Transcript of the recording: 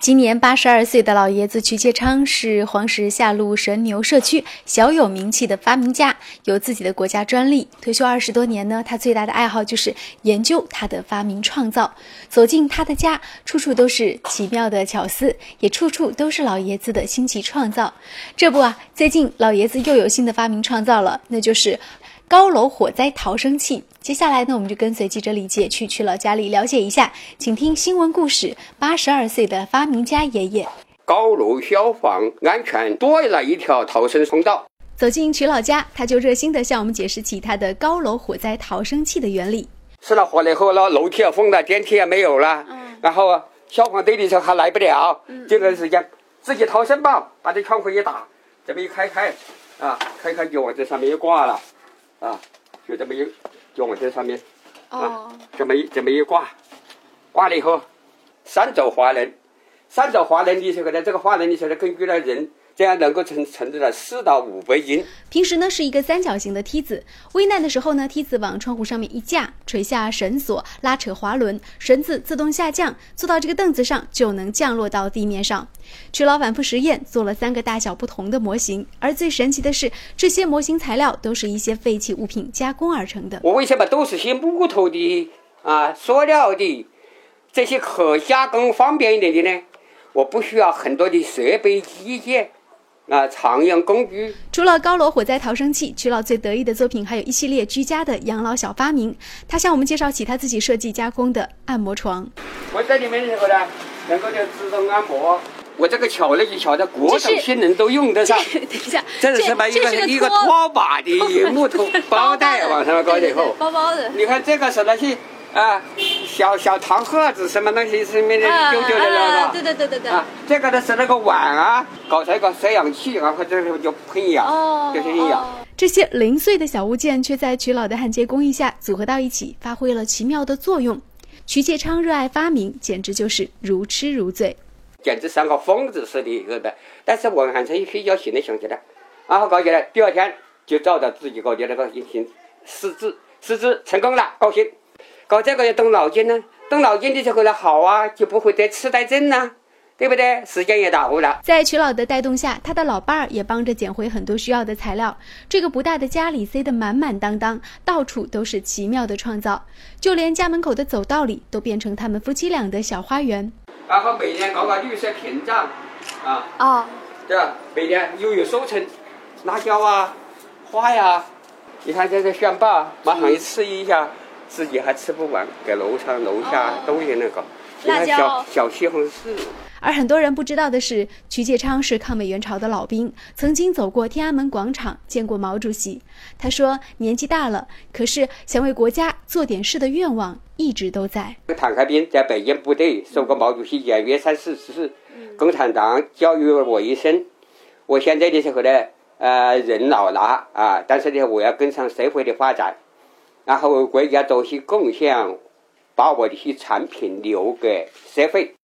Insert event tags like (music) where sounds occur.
今年八十二岁的老爷子瞿介昌是黄石下路神牛社区小有名气的发明家，有自己的国家专利。退休二十多年呢，他最大的爱好就是研究他的发明创造。走进他的家，处处都是奇妙的巧思，也处处都是老爷子的新奇创造。这不啊，最近老爷子又有新的发明创造了，那就是高楼火灾逃生器。接下来呢，我们就跟随记者李姐去去老家里了解一下，请听新闻故事：八十二岁的发明家爷爷。高楼消防安全多了一条逃生通道。走进曲老家，他就热心地向我们解释起他的高楼火灾逃生器的原理。失了火了以后，那楼梯也封了，电梯也没有了，嗯，然后消防队的时候还来不了，嗯，这段时间自己逃生吧，把这窗户一打，这么一开开，啊，开开就往这上面一挂了，啊，就这么一。就往这上面，啊，这么一这么一挂，挂了以后，三轴滑轮，三轴滑轮的时候呢，这个滑轮你晓得根据那人。这样能够承承载了四到五百斤。平时呢是一个三角形的梯子，危难的时候呢，梯子往窗户上面一架，垂下绳索，拉扯滑轮，绳子自动下降，坐到这个凳子上就能降落到地面上。曲老反复实验，做了三个大小不同的模型，而最神奇的是，这些模型材料都是一些废弃物品加工而成的。我为什么都是些木头的啊、塑料的这些可加工方便一点的呢？我不需要很多的设备机件。啊，常用工具。除了高楼火灾逃生器，曲老最得意的作品还有一系列居家的养老小发明。他向我们介绍起他自己设计加工的按摩床。我在里面的时候呢，能够就自动按摩。我这个巧了就巧在各种性能都用得上。等一下，这是什么？一个一个拖把的木头 (laughs) 包带往上面搞以后，包包的。你看这个是那些啊。小小糖盒子什么东西什么的丢丢的那个，对对对对对。啊，这个呢是那个碗啊，搞成一个摄氧器，然后这时候就喷氧，就是氧。这些零碎的小物件，却在曲老的焊接工艺下组合到一起，发挥了奇妙的作用。曲介昌热爱发明，简直就是如痴如醉，简直像个疯子似的，一个的。但是文汉成比较信的相信的，然后搞起来，第二天就照着自己搞的那个进行试制，试制成功了，高兴。搞这个要动脑筋呢，动脑筋的时候呢好啊，就不会得痴呆症呐，对不对？时间也到了。在曲老的带动下，他的老伴儿也帮着捡回很多需要的材料。这个不大的家里塞得满满当当，到处都是奇妙的创造，就连家门口的走道里都变成他们夫妻俩的小花园。然后每年搞搞绿色屏障，啊，哦，对吧？每年又有收成，辣椒啊，花呀，你看这个选拔，马上一吃一下。自己还吃不完，给楼上楼下都有那个。辣椒。小小西红柿。而很多人不知道的是，瞿介昌是抗美援朝的老兵，曾经走过天安门广场，见过毛主席。他说年纪大了，可是想为国家做点事的愿望一直都在。坦克兵在北京部队受过毛主席演约三四次，共产党教育了我一生。我现在的时候呢，呃，人老了啊，但是呢，我要跟上社会的发展。然后为国家做些贡献，把我的些产品留给社会。